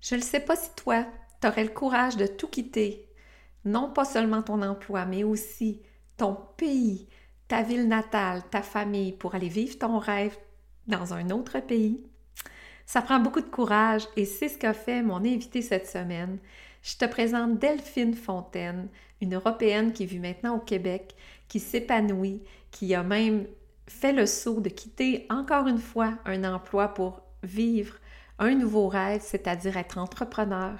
Je ne sais pas si toi, tu aurais le courage de tout quitter, non pas seulement ton emploi, mais aussi ton pays, ta ville natale, ta famille, pour aller vivre ton rêve dans un autre pays. Ça prend beaucoup de courage et c'est ce qu'a fait mon invité cette semaine. Je te présente Delphine Fontaine, une Européenne qui vit maintenant au Québec, qui s'épanouit, qui a même fait le saut de quitter encore une fois un emploi pour vivre un nouveau rêve, c'est-à-dire être entrepreneur.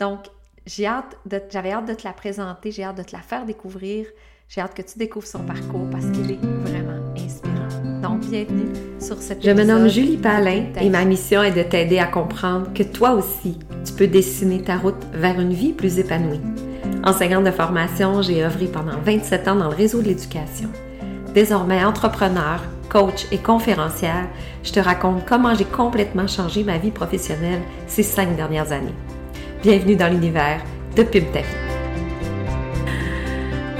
Donc, j'ai hâte de, j'avais hâte de te la présenter, j'ai hâte de te la faire découvrir, j'ai hâte que tu découvres son parcours parce qu'il est vraiment inspirant. Donc, bienvenue sur cette Je me nomme Julie Palin et ma mission est de t'aider à comprendre que toi aussi, tu peux dessiner ta route vers une vie plus épanouie. Enseignante de formation, j'ai œuvré pendant 27 ans dans le réseau de l'éducation. Désormais entrepreneur, coach et conférencière, je te raconte comment j'ai complètement changé ma vie professionnelle ces cinq dernières années. Bienvenue dans l'univers de Pim Ta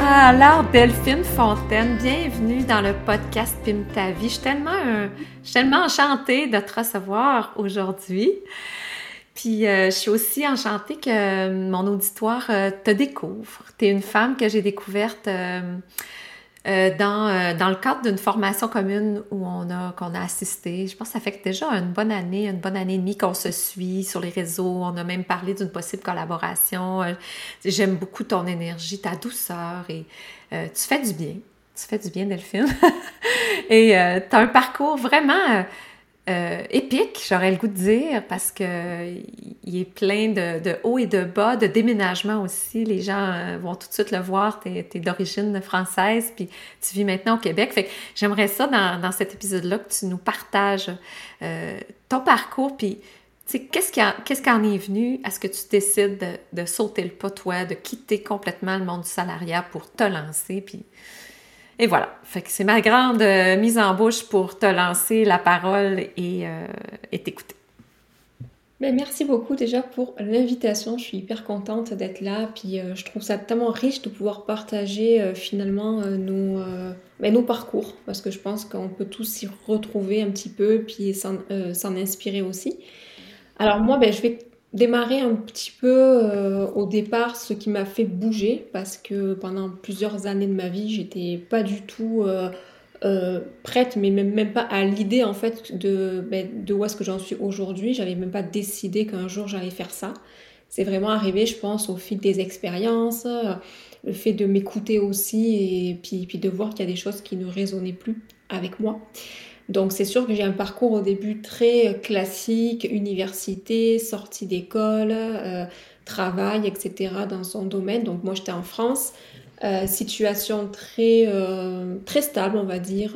Alors, Delphine Fontaine, bienvenue dans le podcast Pim Ta vie. Je suis tellement, euh, enchantée de te recevoir aujourd'hui. Puis euh, je suis aussi enchantée que mon auditoire euh, te découvre. Tu es une femme que j'ai découverte euh, dans, euh, dans le cadre d'une formation commune où on a qu'on a assisté. Je pense que ça fait déjà une bonne année, une bonne année et demie qu'on se suit sur les réseaux. On a même parlé d'une possible collaboration. Euh, j'aime beaucoup ton énergie, ta douceur et tu fais du bien. Tu fais du bien, Delphine. et tu as un parcours vraiment euh, épique, j'aurais le goût de dire, parce que il est plein de, hauts et de bas, de déménagement aussi. Les gens euh, vont tout de suite le voir. Tu es, d'origine française, puis tu vis maintenant au Québec. J'aimerais ça dans, cet épisode-là que tu nous partages euh, ton parcours, puis qu'est-ce qui, qu'est-ce en est venu à ce que tu décides de, de, sauter le pas, toi, de quitter complètement le monde du salariat pour te lancer, puis et voilà. C'est ma grande euh, mise en bouche pour te lancer la parole et, euh, t'écouter. Ben, merci beaucoup déjà pour l'invitation. Je suis hyper contente d'être là. Puis euh, je trouve ça tellement riche de pouvoir partager finalement nos, ben, nos parcours. Parce que je pense qu'on peut tous s'y retrouver un petit peu puis s'en inspirer aussi. Alors moi, ben, je vais démarrer un petit peu euh, au départ ce qui m'a fait bouger parce que pendant plusieurs années de ma vie j'étais pas du tout euh, euh, prête mais même, même pas à l'idée en fait de, ben, de où est-ce que j'en suis aujourd'hui. J'avais même pas décidé qu'un jour j'allais faire ça. C'est vraiment arrivé je pense au fil des expériences le fait de m'écouter aussi et puis, puis de voir qu'il y a des choses qui ne résonnaient plus avec moi donc c'est sûr que j'ai un parcours au début très classique, université, sortie d'école, euh, travail, etc. dans son domaine. Donc moi j'étais en France, euh, situation très, euh, très stable on va dire,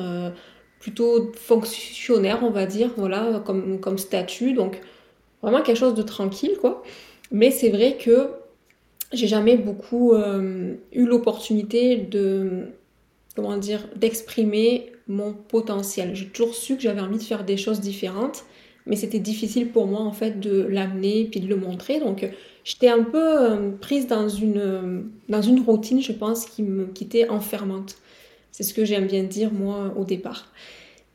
plutôt fonctionnaire on va dire, voilà, comme, comme statut. Donc vraiment quelque chose de tranquille quoi. Mais c'est vrai que j'ai jamais beaucoup eu l'opportunité de comment dire, d'exprimer mon potentiel. J'ai toujours su que j'avais envie de faire des choses différentes, mais c'était difficile pour moi en fait de l'amener puis de le montrer. Donc j'étais un peu euh, prise dans une, euh, dans une routine, je pense, qui me quittait enfermante. C'est ce que j'aime bien dire moi au départ.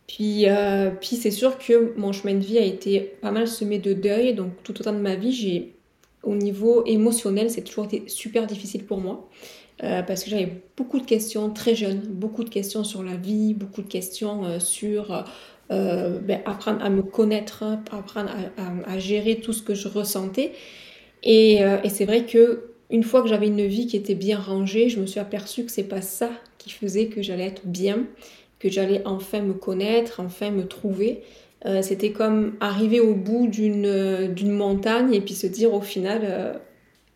Puis, euh, puis c'est sûr que mon chemin de vie a été pas mal semé de deuil. Donc tout au de ma vie, j'ai au niveau émotionnel, c'est toujours été super difficile pour moi. Euh, parce que j'avais beaucoup de questions très jeunes, beaucoup de questions sur la vie, beaucoup de questions euh, sur euh, ben, apprendre à me connaître, apprendre à, gérer tout ce que je ressentais. Et, et c'est vrai que une fois que j'avais une vie qui était bien rangée, je me suis aperçue que c'est pas ça qui faisait que j'allais être bien, que j'allais enfin me connaître, enfin me trouver. C'était comme arriver au bout d'une montagne et puis se dire au final,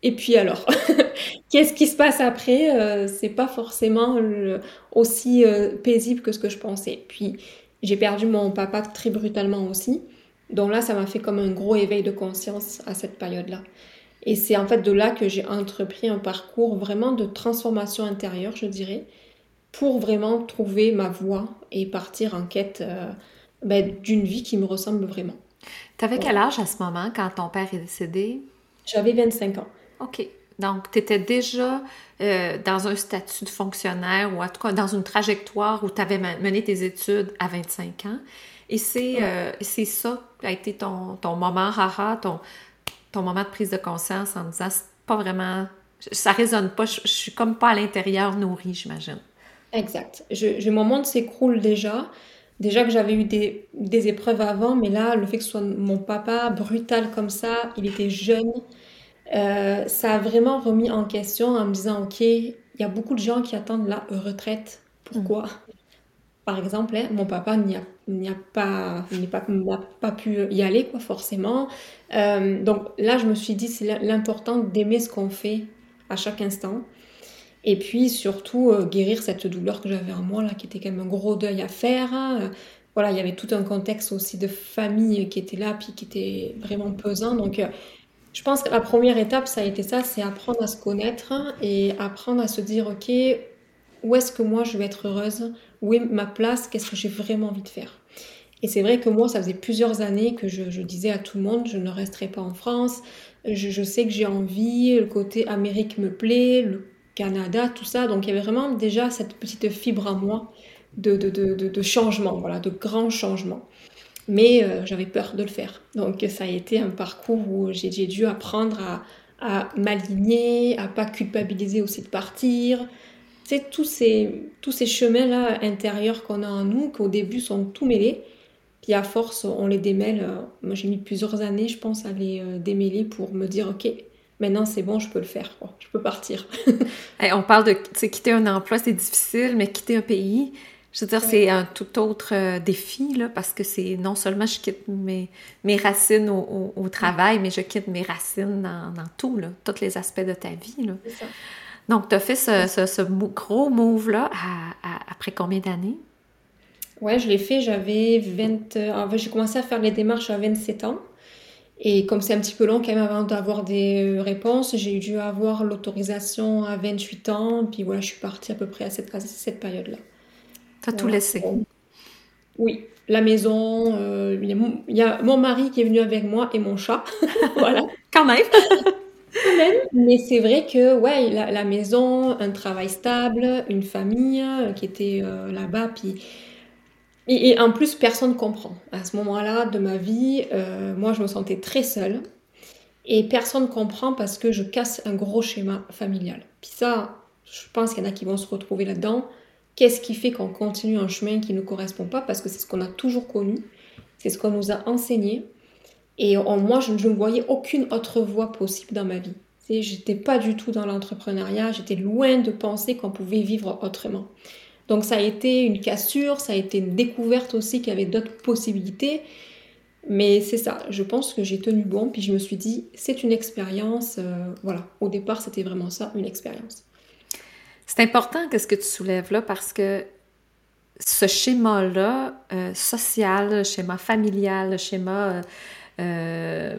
et puis alors, qu'est-ce qui se passe après euh, C'est pas forcément aussi euh, paisible que ce que je pensais. Puis j'ai perdu mon papa très brutalement aussi. Donc là, ça m'a fait comme un gros éveil de conscience à cette période-là. Et c'est en fait de là que j'ai entrepris un parcours vraiment de transformation intérieure, je dirais, pour vraiment trouver ma voie et partir en quête euh, ben, d'une vie qui me ressemble vraiment. Tu avais quel âge à ce moment quand ton père est décédé? J'avais 25 ans. OK. Donc, tu étais déjà euh, dans un statut de fonctionnaire ou en tout cas dans une trajectoire où tu avais mené tes études à 25 ans. Et c'est euh, ça qui a été ton, ton moment rara, ton, ton moment de prise de conscience en disant c'est pas vraiment. Ça résonne pas, je, suis comme pas à l'intérieur nourrie, j'imagine. Exact. Je, mon monde s'écroule déjà. Déjà que j'avais eu des, des, épreuves avant, mais là, le fait que ce soit mon papa brutal comme ça, il était jeune, euh, ça a vraiment remis en question en me disant, OK, il y a beaucoup de gens qui attendent la retraite. Pourquoi? Mm. Par exemple, hein, mon papa n'y a, a, pas, pas, pas, pu y aller, quoi, forcément. Euh, donc là, je me suis dit, c'est l'important d'aimer ce qu'on fait à chaque instant. Et puis surtout, euh, guérir cette douleur que j'avais en moi, là, qui était quand même un gros deuil à faire. Hein. Voilà, il y avait tout un contexte aussi de famille qui était là, puis qui était vraiment pesant. Donc, je pense que la première étape, ça a été ça, c'est apprendre à se connaître et apprendre à se dire, OK, où est-ce que moi je vais être heureuse? Où est ma place? Qu'est-ce que j'ai vraiment envie de faire? Et c'est vrai que moi, ça faisait plusieurs années que je, disais à tout le monde, je ne resterai pas en France. Je, sais que j'ai envie, le côté Amérique me plaît, le Canada, tout ça. Donc il y avait vraiment déjà cette petite fibre en moi de, de, de, de changement, voilà, de grands changements mais euh, j'avais peur de le faire. Donc ça a été un parcours où j'ai dû apprendre à, m'aligner, à pas culpabiliser aussi de partir. C'est tous ces, tous ces chemins-là intérieurs qu'on a en nous, qu'au début sont tout mêlés, puis à force on les démêle. Euh, moi j'ai mis plusieurs années, je pense, à les euh, démêler pour me dire, ok, maintenant c'est bon, je peux le faire, je peux partir. on parle de quitter un emploi, c'est difficile, mais quitter un pays, je veux dire, c'est un tout autre euh, défi, là, parce que c'est non seulement je quitte mes, mes racines au, travail, mais je quitte mes racines dans, dans, tout, là, tous les aspects de ta vie. Là. Ça. Donc, tu as fait ce, ce, gros move-là après combien d'années? Ouais, je l'ai fait, j'avais 20... Euh, en fait, j'ai commencé à faire les démarches à 27 ans. Et comme c'est un petit peu long quand même avant d'avoir des euh, réponses, j'ai dû avoir l'autorisation à 28 ans. Puis voilà, je suis partie à peu près à cette, à cette période-là. T'as tout laissé Oui, la maison, euh, il y, a mon mari qui est venu avec moi et mon chat. voilà. Quand même. Quand même. Mais c'est vrai que, ouais, la, maison, un travail stable, une famille euh, qui était euh, là-bas, puis. Et, en plus, personne ne comprend. À ce moment-là de ma vie, moi, je me sentais très seule. Et personne ne comprend parce que je casse un gros schéma familial. Puis ça, je pense qu'il y en a qui vont se retrouver là-dedans. Qu'est-ce qui fait qu'on continue un chemin qui ne correspond pas? Parce que c'est ce qu'on a toujours connu, c'est ce qu'on nous a enseigné. Et moi, je, ne voyais aucune autre voie possible dans ma vie. J'étais pas du tout dans l'entrepreneuriat, j'étais loin de penser qu'on pouvait vivre autrement. Donc ça a été une cassure, ça a été une découverte aussi qu'il y avait d'autres possibilités. Mais c'est ça, je pense que j'ai tenu bon, puis je me suis dit, c'est une expérience. Euh, voilà, au départ, c'était vraiment ça, une expérience. C'est important que ce que tu soulèves là parce que ce schéma-là, euh, social, schéma familial, schéma. Euh, euh,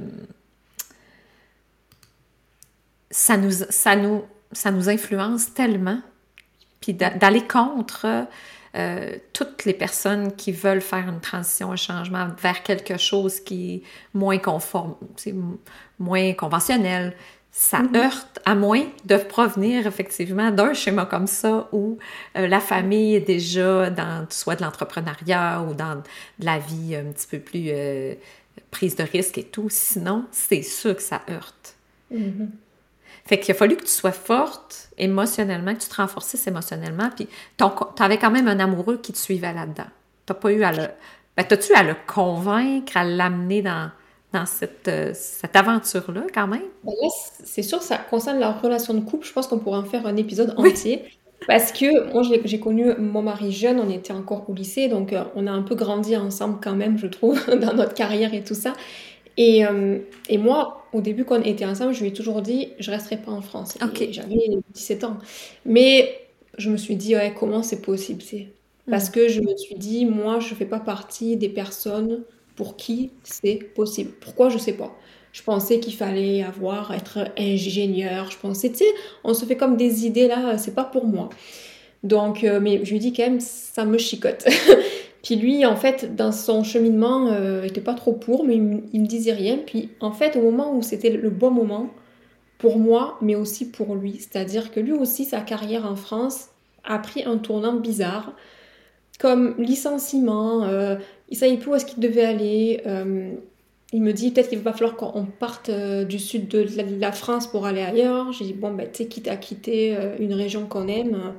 ça, nous, ça, nous, ça nous influence tellement. Puis d'aller contre toutes les personnes qui veulent faire une transition, un changement vers quelque chose qui est moins conforme, moins conventionnel, ça mm-hmm. heurte, à moins de provenir effectivement d'un schéma comme ça où euh, la famille est déjà dans soit de l'entrepreneuriat ou dans de la vie un petit peu plus euh, prise de risque et tout. Sinon, c'est sûr que ça heurte. Mm-hmm. Fait qu'il a fallu que tu sois forte émotionnellement, que tu te renforcisses émotionnellement, puis tu avais quand même un amoureux qui te suivait là-dedans. T'as pas eu à le... Ben, t'as-tu à le convaincre, à l'amener dans dans cette, euh, cette aventure-là, quand même? Ben c'est sûr ça concerne la relation de couple. Je pense qu'on pourrait en faire un épisode entier. Parce que moi, j'ai connu mon mari jeune, on était encore au lycée, donc euh, on a un peu grandi ensemble quand même, je trouve, dans notre carrière et tout ça. Et, euh, et, moi, au début, quand on était ensemble, je lui ai toujours dit, je resterai pas en France. J'avais 17 ans. Mais je me suis dit, ouais, comment c'est possible? Parce mm. que je me suis dit, moi, je fais pas partie des personnes pour qui c'est possible. Pourquoi je sais pas. Je pensais qu'il fallait avoir être ingénieur. Je pensais, tu sais, on se fait comme des idées là, c'est pas pour moi. Donc, euh, mais je lui dis quand même, ça me chicote. Puis lui, en fait, dans son cheminement, euh, était pas trop pour, mais il, il, me disait rien. Puis en fait, au moment où c'était le bon moment pour moi, mais aussi pour lui, c'est-à-dire que lui aussi, sa carrière en France a pris un tournant bizarre, comme licenciement, euh, il savait plus où est-ce qu'il devait aller. Euh, il me dit peut-être qu'il va falloir qu'on parte euh, du sud de la, France pour aller ailleurs. J'ai dit bon, ben, tu sais, quitte à quitter euh, une région qu'on aime.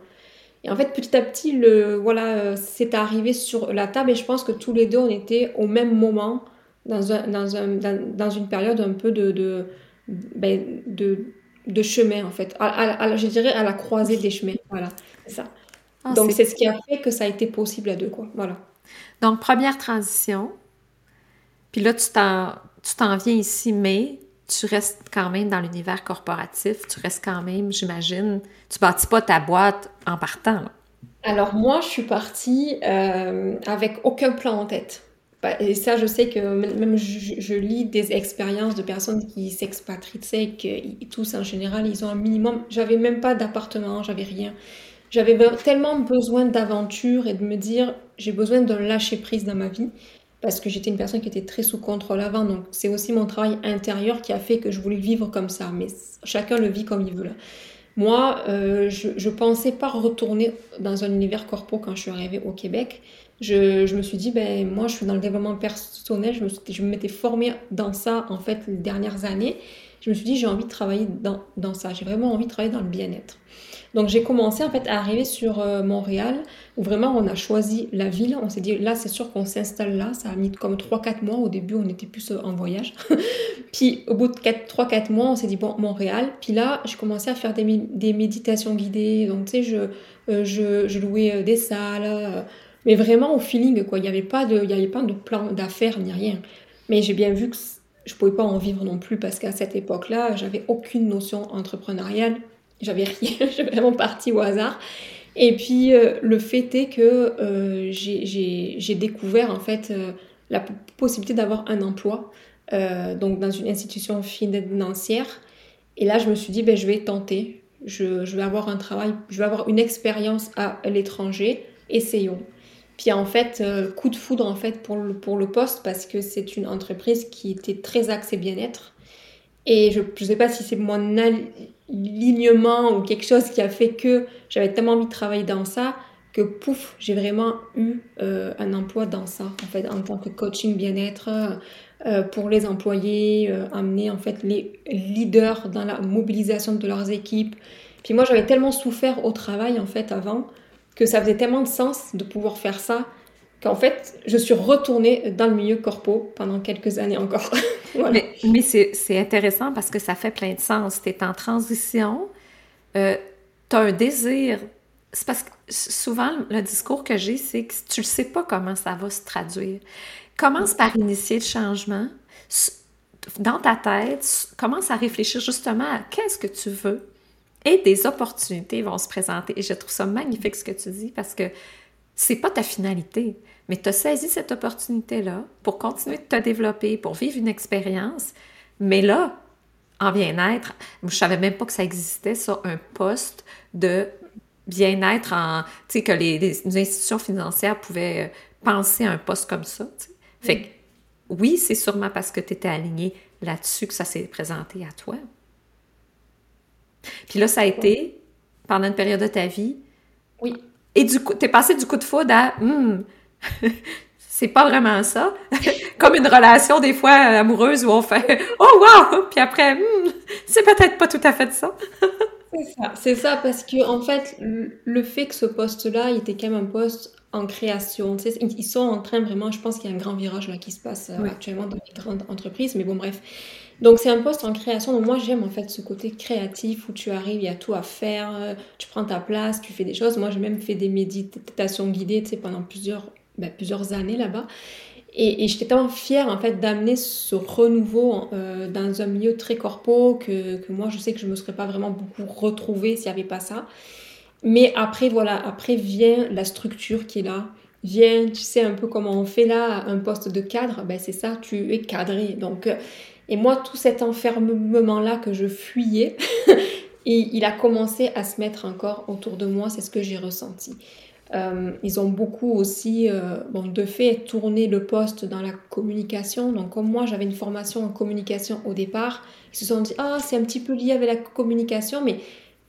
Et en fait, petit à petit, le, voilà, c'est arrivé sur la table et je pense que tous les deux, on était au même moment dans, un, dans, un, dans, une période un peu de, de, ben, de, de chemin, en fait. À, je dirais à la croisée des chemins. Voilà, ça. Ah, Donc, c'est ce qui a fait que ça a été possible à deux, quoi. Voilà. Donc, première transition. Puis là, tu t'en, viens ici, mais tu restes quand même dans l'univers corporatif. Tu restes quand même, j'imagine, tu bâtis pas ta boîte en partant. Alors, moi, je suis partie euh, avec aucun plan en tête. Bah, et ça, je sais que même je, lis des expériences de personnes qui s'expatrient, tu sais, que tous en général, ils ont un minimum. J'avais même pas d'appartement, j'avais rien. J'avais tellement besoin d'aventure et de me dire, j'ai besoin d'un lâcher prise dans ma vie parce que j'étais une personne qui était très sous contrôle avant. Donc, c'est aussi mon travail intérieur qui a fait que je voulais vivre comme ça. Mais chacun le vit comme il veut là. Moi, euh, je, ne pensais pas retourner dans un univers corpo quand je suis arrivée au Québec je, me suis dit, ben, moi, je suis dans le développement personnel, je me, je m'étais formée dans ça, en fait, les dernières années. Je me suis dit, j'ai envie de travailler dans, dans ça, j'ai vraiment envie de travailler dans le bien-être. Donc, j'ai commencé, en fait, à arriver sur euh, Montréal, où vraiment, on a choisi la ville. On s'est dit, là, c'est sûr qu'on s'installe là. Ça a mis comme 3-4 mois. Au début, on était plus euh, en voyage. puis, au bout de 3-4 mois, on s'est dit, bon, Montréal. Puis là, j'ai commencé à faire des, méditations guidées. Donc, tu sais, je, euh, je, je, louais des salles mais vraiment au feeling, quoi. Il n'y avait pas de, il y avait pas de plan d'affaires ni rien. Mais j'ai bien vu que je pouvais pas en vivre non plus parce qu'à cette époque-là, j'avais aucune notion entrepreneuriale. J'avais rien, j'étais vraiment partie au hasard. Et puis euh, le fait est que euh, j'ai découvert en fait euh, la possibilité d'avoir un emploi donc dans une institution financière. Et là, je me suis dit, ben, je vais tenter. Je, vais avoir un travail, je vais avoir une expérience à l'étranger. Essayons. Puis en fait, coup de foudre en fait pour le, pour le poste parce que c'est une entreprise qui était très axée bien-être. Et je ne sais pas si c'est mon alignement ou quelque chose qui a fait que j'avais tellement envie de travailler dans ça que pouf, j'ai vraiment eu euh, un emploi dans ça, en fait, en tant que coaching bien-être euh, pour les employés, amener en fait les leaders dans la mobilisation de leurs équipes. Puis moi, j'avais tellement souffert au travail en fait avant que ça faisait tellement de sens de pouvoir faire ça qu'en fait, je suis retournée dans le milieu corpo pendant quelques années encore. Mais, c'est intéressant parce que ça fait plein de sens. Tu es en transition, euh, tu as un désir. C'est parce que souvent, le discours que j'ai, c'est que tu ne sais pas comment ça va se traduire. Commence par initier le changement. Dans ta tête, commence à réfléchir justement à qu'est-ce que tu veux et des opportunités vont se présenter. Et je trouve ça magnifique ce que tu dis parce que c'est pas ta finalité, mais tu as saisi cette opportunité-là pour continuer de te développer, pour vivre une expérience. Mais là, en bien-être, je savais même pas que ça existait, ça, un poste de bien-être en, tu sais, que les, institutions financières pouvaient euh, penser à un poste comme ça. Fait que, oui, c'est sûrement parce que tu étais aligné là-dessus que ça s'est présenté à toi. Puis là, ça a été, pendant une période de ta vie. Oui. Et du coup, t'es passé du coup de foudre à hmm, c'est pas vraiment ça. Comme une relation, des fois, amoureuse où on fait Oh wow! Puis après, hmm, c'est peut-être pas tout à fait ça. c'est ça. Ça, parce que, en fait, le fait que ce poste-là, il était quand même un poste en création. Tu sais, ils sont en train vraiment, je pense qu'il y a un grand virage là qui se passe euh, actuellement dans les grandes entreprises, mais bon, bref. Donc c'est un poste en création. Donc moi j'aime en fait ce côté créatif où tu arrives, il y a tout à faire, euh, tu prends ta place, tu fais des choses. Moi j'ai même fait des méditations guidées, tu sais, pendant plusieurs, ben, plusieurs années là-bas. Et, j'étais tellement fière en fait d'amener ce renouveau euh, dans un milieu très corpo que, que, moi je sais que je me serais pas vraiment beaucoup retrouvée s'il n'y avait pas ça. Mais après voilà, après vient la structure qui est là. Vient, tu sais un peu comment on fait là, un poste de cadre, ben c'est ça, tu es cadré. Donc euh, et moi, tout cet enfermement-là que je fuyais, et il a commencé à se mettre encore autour de moi, c'est ce que j'ai ressenti. Euh, ils ont beaucoup aussi, euh, bon, de fait, tourné le poste dans la communication. Donc, comme moi, j'avais une formation en communication au départ, ils se sont dit, ah, c'est un petit peu lié avec la communication, mais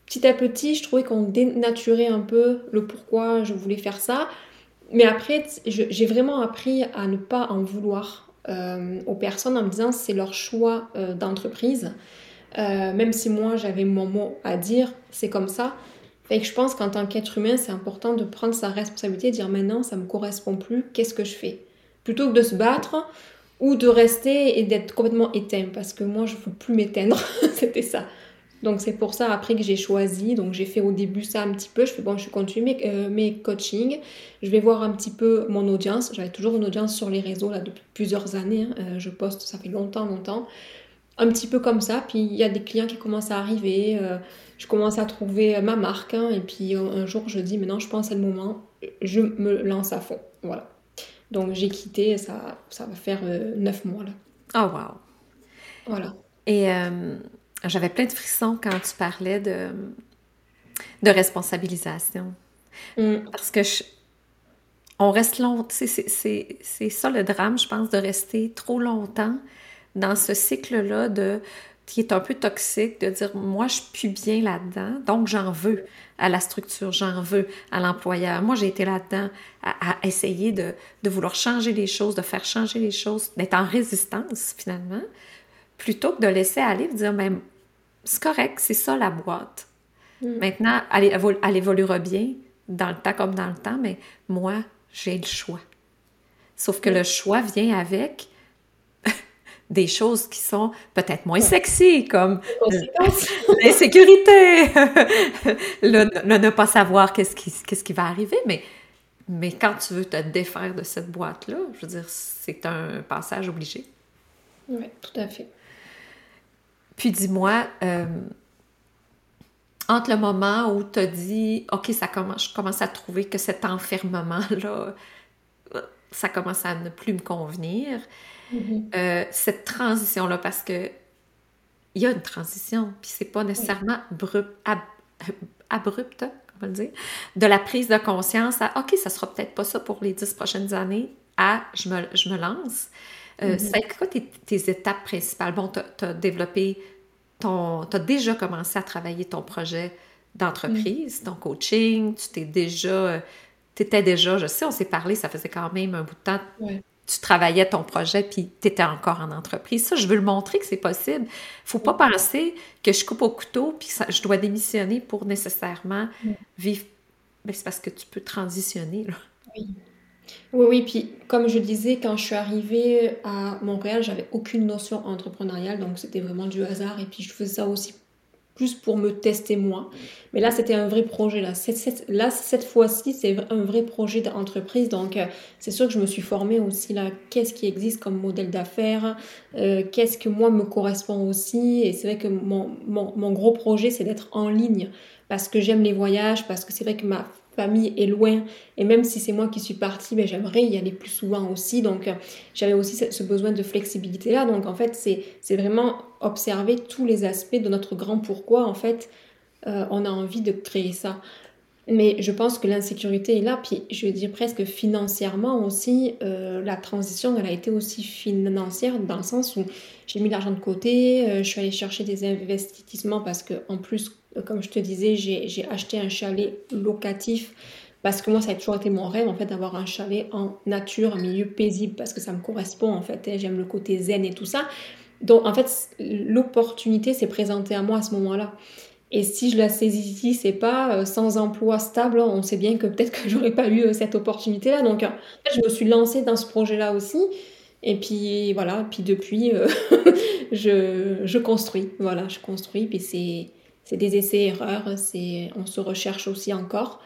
petit à petit, je trouvais qu'on dénaturait un peu le pourquoi je voulais faire ça. Mais après, j'ai vraiment appris à ne pas en vouloir aux personnes en me disant c'est leur choix d'entreprise. même si moi j'avais mon mot à dire, c'est comme ça. Fait que je pense qu'en tant qu'être humain, c'est important de prendre sa responsabilité et dire maintenant ça me correspond plus, qu'est-ce que je fais? Plutôt que de se battre ou de rester et d'être complètement éteint parce que moi je ne veux plus m'éteindre, c'était ça. Donc c'est pour ça après que j'ai choisi, donc j'ai fait au début ça un petit peu, je fais bon je continue mes, euh, mes coachings, je vais voir un petit peu mon audience, j'avais toujours une audience sur les réseaux là depuis plusieurs années, hein. euh, je poste ça fait longtemps longtemps, un petit peu comme ça, puis il y a des clients qui commencent à arriver, euh, je commence à trouver ma marque hein, et puis un, jour je dis maintenant je pense c'est le moment, je me lance à fond, voilà. Donc j'ai quitté, ça, ça va faire neuf mois là. Oh wow! Voilà. Et j'avais plein de frissons quand tu parlais de, de responsabilisation. Mm. Parce que on reste longtemps, c'est ça le drame, je pense, de rester trop longtemps dans ce cycle-là de qui est un peu toxique, de dire moi je suis bien là-dedans, donc j'en veux à la structure, j'en veux à l'employeur. Moi j'ai été là-dedans à, essayer de, de, vouloir changer les choses, de faire changer les choses, d'être en résistance finalement, plutôt que de laisser aller, de dire même c'est correct, c'est ça la boîte. Mm. Maintenant, elle, elle, évoluera bien dans le temps comme dans le temps, mais moi, j'ai le choix. Sauf que le choix vient avec des choses qui sont peut-être moins sexy, comme l'insécurité, le, ne pas savoir qu'est-ce qui, qu'est-ce qui va arriver, mais, mais quand tu veux te défaire de cette boîte-là, je veux dire, c'est un passage obligé. Oui, tout à fait. Puis dis-moi, euh, entre le moment où tu as dit, OK, ça commence, je commence à trouver que cet enfermement-là, ça commence à ne plus me convenir, mm-hmm. euh, cette transition-là, parce que il y a une transition, puis c'est pas nécessairement abrupte, comment dire, de la prise de conscience à OK, ça sera peut-être pas ça pour les dix prochaines années, à je me, je me lance. Euh, mm-hmm. C'est quoi tes, tes, étapes principales? Bon, tu as, développé ton. Tu as déjà commencé à travailler ton projet d'entreprise, mm. ton coaching, tu t'es déjà. Euh, tu étais déjà, je sais, on s'est parlé, ça faisait quand même un bout de temps. Tu travaillais ton projet, puis tu étais encore en entreprise. Ça, je veux le montrer que c'est possible. faut pas penser que je coupe au couteau, puis ça, je dois démissionner pour nécessairement vivre. Mais c'est parce que tu peux transitionner. Là. Oui. Oui, oui, puis comme je disais, quand je suis arrivée à Montréal, j'avais aucune notion entrepreneuriale, donc c'était vraiment du hasard, et puis je faisais ça aussi plus pour me tester moi. Mais là, c'était un vrai projet. Là, cette, là, cette fois-ci, c'est un vrai projet d'entreprise. Donc, euh, c'est sûr que je me suis formée aussi là. Qu'est-ce qui existe comme modèle d'affaires euh, Qu'est-ce que moi me correspond aussi? Et c'est vrai que mon, mon, mon gros projet, c'est d'être en ligne parce que j'aime les voyages, parce que c'est vrai que ma est loin. Et même si c'est moi qui suis partie, ben, j'aimerais y aller plus souvent aussi. Donc, euh, j'avais aussi ce besoin de flexibilité-là. Donc, en fait, c'est vraiment observer tous les aspects de notre grand pourquoi, en fait, euh, on a envie de créer ça. Mais je pense que l'insécurité est là, puis je veux dire presque financièrement aussi, euh, la transition, elle a été aussi financière dans le sens où j'ai mis l'argent de côté, je suis allée chercher des investissements parce que en plus, comme je te disais, j'ai acheté un chalet locatif parce que moi, ça a toujours été mon rêve, en fait, d'avoir un chalet en nature, un milieu paisible, parce que ça me correspond, en fait. Hein. J'aime le côté zen et tout ça. Donc, en fait, l'opportunité s'est présentée à moi à ce moment-là. Et si je la saisis c'est pas euh, sans emploi stable, on sait bien que peut-être que j'aurais pas eu euh, cette opportunité-là. Donc, je me suis lancée dans ce projet-là aussi. Et puis, voilà. Puis depuis, euh, je, construis. Voilà, je construis. Puis c'est des essais-erreurs, on se recherche aussi encore.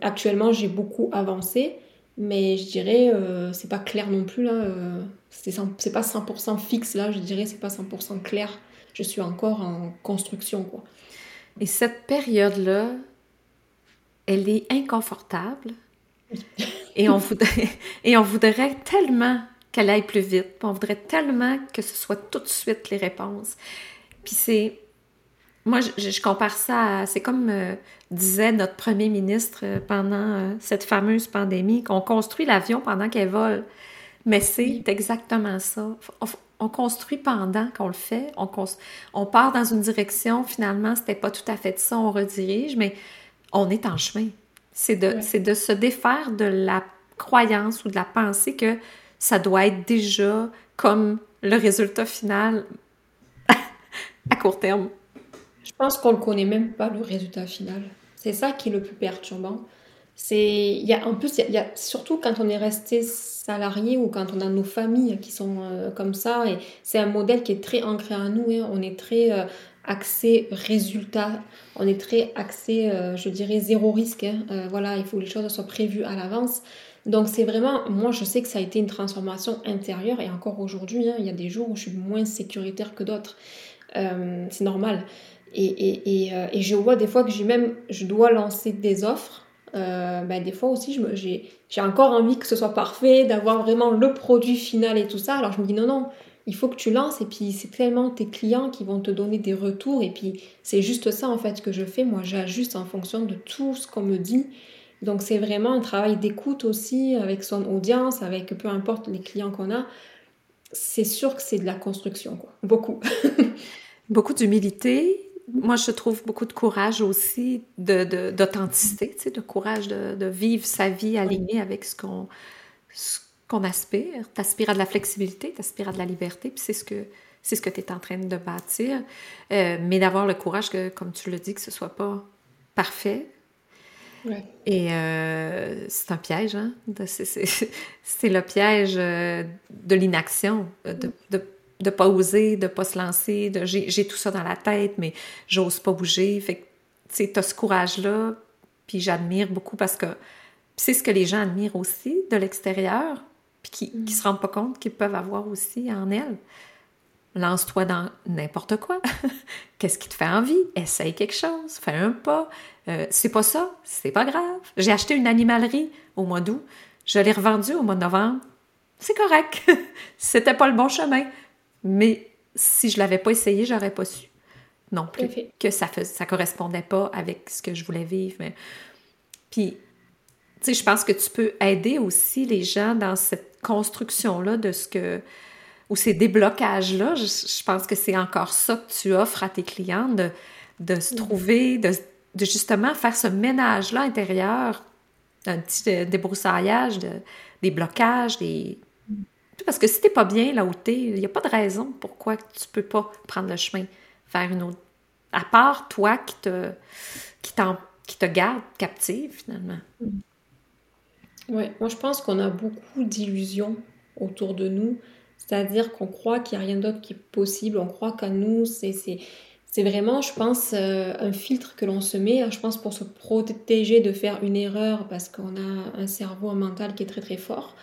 Actuellement, j'ai beaucoup avancé, mais je dirais, euh, c'est pas clair non plus là. C'est pas 100% fixe là, je dirais, c'est pas 100% clair. Je suis encore en construction quoi. Et cette période-là, elle est inconfortable. et, on voudrait, et on voudrait tellement qu'elle aille plus vite. On voudrait tellement que ce soit tout de suite les réponses. Puis c'est moi, je, compare ça à, c'est comme euh, disait notre premier ministre euh, pendant euh, cette fameuse pandémie, qu'on construit l'avion pendant qu'elle vole. Mais c'est exactement ça. On, construit pendant qu'on le fait. On, on part dans une direction, finalement, c'était pas tout à fait ça, on redirige, mais on est en chemin. C'est de, de se défaire de la croyance ou de la pensée que ça doit être déjà comme le résultat final à court terme. Je pense qu'on ne connaît même pas le résultat final. C'est ça qui est le plus perturbant. C'est, il y a en plus, il y a, surtout quand on est resté salarié ou quand on a nos familles qui sont euh, comme ça, et c'est un modèle qui est très ancré à nous. Hein. On est très euh, axé résultat, on est très axé, euh, je dirais, zéro risque. Hein. voilà, il faut que les choses soient prévues à l'avance. Donc c'est vraiment, moi je sais que ça a été une transformation intérieure et encore aujourd'hui, hein, il y a des jours où je suis moins sécuritaire que d'autres. c'est normal. Et, et, et, et, je vois des fois que j'ai même, je dois lancer des offres ben, des fois aussi, j'ai encore envie que ce soit parfait, d'avoir vraiment le produit final et tout ça. Alors je me dis non, non, il faut que tu lances et puis c'est tellement tes clients qui vont te donner des retours et puis c'est juste ça en fait que je fais. Moi, j'ajuste en fonction de tout ce qu'on me dit. Donc c'est vraiment un travail d'écoute aussi avec son audience, avec peu importe les clients qu'on a. C'est sûr que c'est de la construction, quoi. Beaucoup. Beaucoup d'humilité, moi, je trouve beaucoup de courage aussi, d'authenticité, de, tu sais, de courage de, vivre sa vie alignée avec ce qu'on qu'on aspire. Tu aspires à de la flexibilité, tu aspires à de la liberté, puis c'est ce que c'est ce que tu es en train de bâtir. Euh, mais d'avoir le courage que, comme tu le dis, que ce soit pas parfait. Et euh, c'est un piège, hein? C'est le piège euh, de l'inaction, de, de de pas oser, de pas se lancer, j'ai tout ça dans la tête, mais j'ose pas bouger. Fait que, tu as ce courage-là, puis j'admire beaucoup parce que c'est ce que les gens admirent aussi de l'extérieur, puis qui, qui se rendent pas compte qu'ils peuvent avoir aussi en elles. Lance-toi dans n'importe quoi. Qu'est-ce qui te fait envie? Essaye quelque chose, fais un pas. Euh, c'est pas ça, c'est pas grave. J'ai acheté une animalerie au mois d'août, je l'ai revendue au mois de novembre. C'est correct. C'était pas le bon chemin. Mais si je l'avais pas essayé, j'aurais pas su non plus que ça ne ça correspondait pas avec ce que je voulais vivre. Puis, tu sais, je pense que tu peux aider aussi les gens dans cette construction-là de ce que ou ces déblocages-là. Je, pense que c'est encore ça que tu offres à tes clients, de, de se trouver, de, de, justement faire ce ménage-là intérieur, un petit débroussaillage, de, des blocages, des, parce que si t'es pas bien là où t'es, il n'y a pas de raison pourquoi tu peux pas prendre le chemin, faire une autre. À part toi qui te, qui qui te garde captive finalement. Oui, moi je pense qu'on a beaucoup d'illusions autour de nous. C'est-à-dire qu'on croit qu'il n'y a rien d'autre qui est possible. On croit qu'à nous, c'est, c'est, vraiment, je pense, euh, un filtre que l'on se met, je pense, pour se protéger de faire une erreur parce qu'on a un cerveau, un mental qui est très très fort.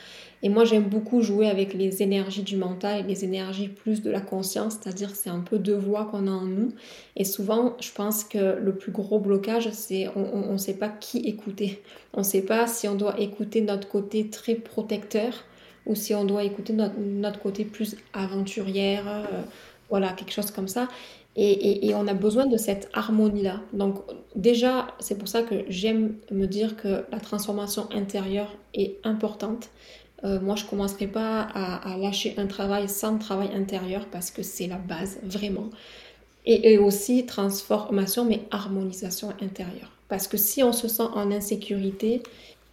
Et moi, j'aime beaucoup jouer avec les énergies du mental et les énergies plus de la conscience, c'est-à-dire c'est un peu deux voix qu'on a en nous. Et souvent, je pense que le plus gros blocage, c'est on ne sait pas qui écouter. On ne sait pas si on doit écouter notre côté très protecteur ou si on doit écouter notre, côté plus aventurière, euh, voilà, quelque chose comme ça. Et, on a besoin de cette harmonie-là. Donc déjà, c'est pour ça que j'aime me dire que la transformation intérieure est importante. Euh, moi, je ne commencerai pas à, lâcher un travail sans travail intérieur parce que c'est la base, vraiment. Et, aussi transformation, mais harmonisation intérieure. Parce que si on se sent en insécurité,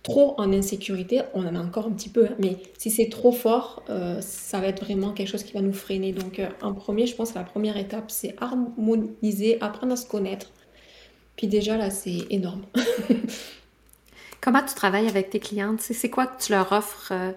trop en insécurité, on en a encore un petit peu, hein, mais si c'est trop fort, euh, ça va être vraiment quelque chose qui va nous freiner. Donc, euh, en premier, je pense que la première étape, c'est harmoniser, apprendre à se connaître. Puis déjà, là, c'est énorme. Comment tu travailles avec tes clientes? C'est quoi que tu leur offres euh,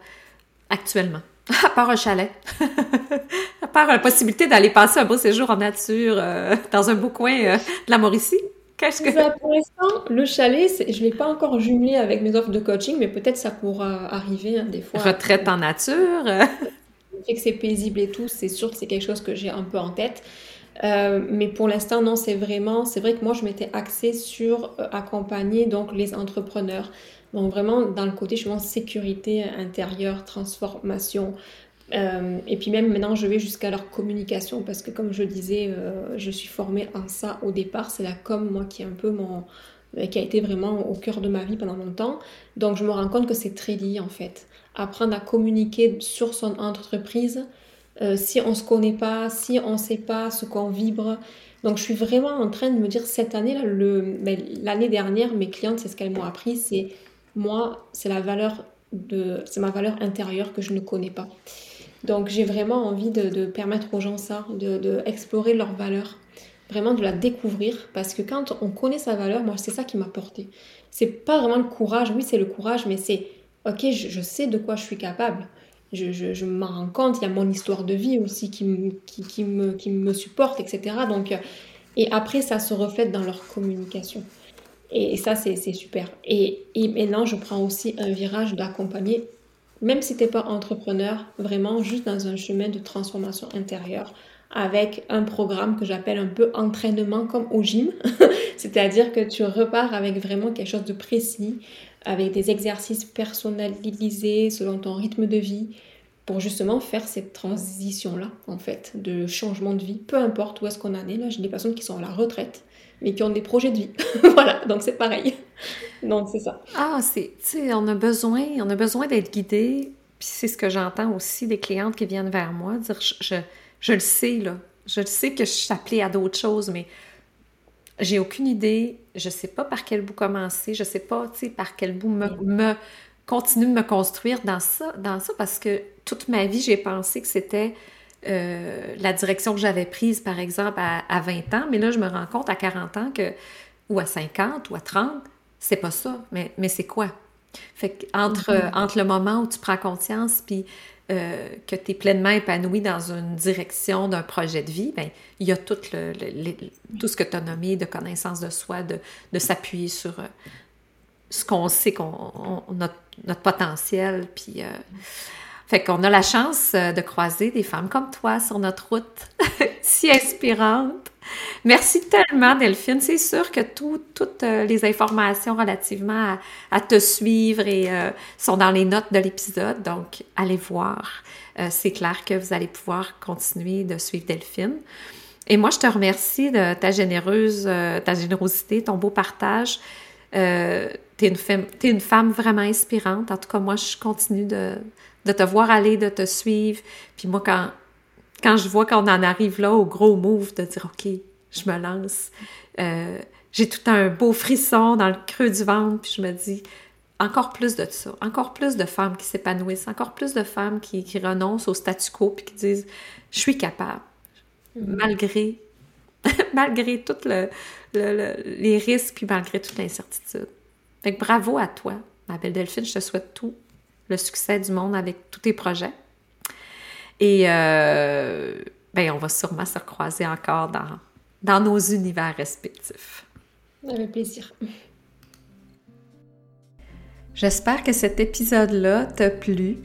actuellement? À part un chalet. à part la possibilité d'aller passer un beau séjour en nature euh, dans un beau coin euh, de la Mauricie. Qu'est-ce que... Ça, pour l'instant, le chalet, je ne l'ai pas encore jumelé avec mes offres de coaching, mais peut-être ça pourra arriver hein, des fois. Retraite en nature. fait que c'est paisible et tout, c'est sûr que c'est quelque chose que j'ai un peu en tête. Euh, mais pour l'instant, non, c'est vraiment, c'est vrai que moi, je m'étais axée sur euh, accompagner donc les entrepreneurs. Donc vraiment dans le côté, je pense, sécurité intérieure, transformation. Euh, et puis même maintenant, je vais jusqu'à leur communication parce que comme je disais, je suis formée en ça au départ. C'est la com, moi, qui est un peu mon, qui a été vraiment au cœur de ma vie pendant longtemps. Donc je me rends compte que c'est très lié en fait. Apprendre à communiquer sur son entreprise, euh, si on ne se connaît pas, si on ne sait pas ce qu'on vibre. Donc je suis vraiment en train de me dire cette année, ben, l'année dernière, mes clientes, c'est ce qu'elles m'ont appris, c'est moi, c'est la valeur de, c'est ma valeur intérieure que je ne connais pas. Donc j'ai vraiment envie de, permettre aux gens ça, de, de explorer leur valeur, vraiment de la découvrir, parce que quand on connaît sa valeur, moi c'est ça qui m'a porté. C'est pas vraiment le courage, oui c'est le courage, mais c'est ok, je, sais de quoi je suis capable. Je, je, m'en rends compte, il y a mon histoire de vie aussi qui, me, qui, me, qui me supporte, etc. Donc, et après, ça se reflète dans leur communication. Et, ça, c'est super. Et, et, maintenant, je prends aussi un virage d'accompagner, même si tu n'es pas entrepreneur, vraiment juste dans un chemin de transformation intérieure avec un programme que j'appelle un peu entraînement comme au gym. C'est-à-dire que tu repars avec vraiment quelque chose de précis, avec des exercices personnalisés selon ton rythme de vie, pour justement faire cette transition-là, en fait, de changement de vie, peu importe où est-ce qu'on en est. Là, j'ai des personnes qui sont à la retraite, mais qui ont des projets de vie. voilà, donc c'est pareil. donc c'est ça. Ah, c'est, tu sais, on a besoin, on a besoin d'être guidé. Puis c'est ce que j'entends aussi des clientes qui viennent vers moi, dire, je, je, le sais, là. Je le sais que je suis appelée à d'autres choses, mais j'ai aucune idée. Je sais pas par quel bout commencer. Je sais pas, tu sais, par quel bout me, me continue de me construire dans ça, dans ça parce que toute ma vie, j'ai pensé que c'était euh, la direction que j'avais prise, par exemple, à, 20 ans, mais là, je me rends compte à 40 ans que, ou à 50 ou à 30, c'est pas ça, mais, mais c'est quoi? Fait que entre, mm-hmm. entre le moment où tu prends conscience puis euh, que tu es pleinement épanoui dans une direction d'un projet de vie, ben, il y a tout, le, tout ce que tu as nommé de connaissance de soi, de, de s'appuyer sur euh, ce qu'on sait, qu'on, notre, notre, potentiel. Puis, fait qu'on a la chance euh, de croiser des femmes comme toi sur notre route, si inspirante. Merci tellement, Delphine. C'est sûr que toutes euh, les informations relativement à, te suivre euh, sont dans les notes de l'épisode, donc allez voir. c'est clair que vous allez pouvoir continuer de suivre Delphine. Et moi, je te remercie de ta généreuse, ta générosité, ton beau partage. Euh, tu es, es, une femme vraiment inspirante. En tout cas, moi, je continue de, de te voir aller, de te suivre. Puis moi, quand, quand je vois qu'on en arrive là au gros move, de dire, OK, je me lance, euh, j'ai tout un beau frisson dans le creux du ventre, puis je me dis, encore plus de ça, encore plus de femmes qui s'épanouissent, encore plus de femmes qui, qui, renoncent au statu quo, puis qui disent, je suis capable, mm-hmm. malgré, malgré le, les risques, puis malgré toute l'incertitude. Fait bravo à toi, ma belle Delphine, je te souhaite tout le succès du monde avec tous tes projets. Et euh, ben, on va sûrement se recroiser encore dans, dans nos univers respectifs. Avec plaisir. J'espère que cet épisode-là t'a plu.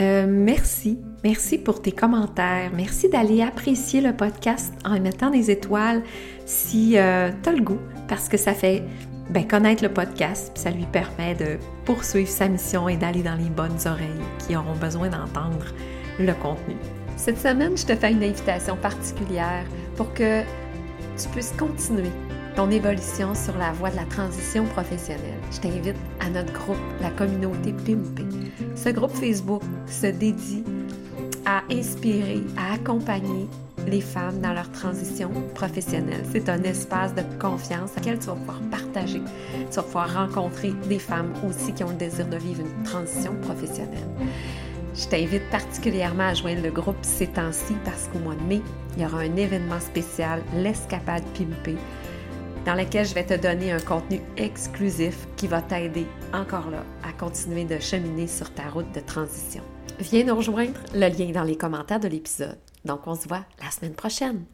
Euh, merci, merci pour tes commentaires. Merci d'aller apprécier le podcast en mettant des étoiles si euh, tu as le goût, parce que ça fait ben, connaître le podcast, puis ça lui permet de poursuivre sa mission et d'aller dans les bonnes oreilles qui auront besoin d'entendre le contenu. Cette semaine, je te fais une invitation particulière pour que tu puisses continuer ton évolution sur la voie de la transition professionnelle. Je t'invite à notre groupe, la communauté Pimpé. Ce groupe Facebook se dédie à inspirer, à accompagner les femmes dans leur transition professionnelle. C'est un espace de confiance à laquelle tu vas pouvoir partager. Tu vas pouvoir rencontrer des femmes aussi qui ont le désir de vivre une transition professionnelle. Je t'invite particulièrement à joindre le groupe ces temps-ci parce qu'au mois de mai, il y aura un événement spécial, l'escapade pimpée, dans lequel je vais te donner un contenu exclusif qui va t'aider encore là à continuer de cheminer sur ta route de transition. Viens nous rejoindre, le lien est dans les commentaires de l'épisode. Donc, on se voit la semaine prochaine.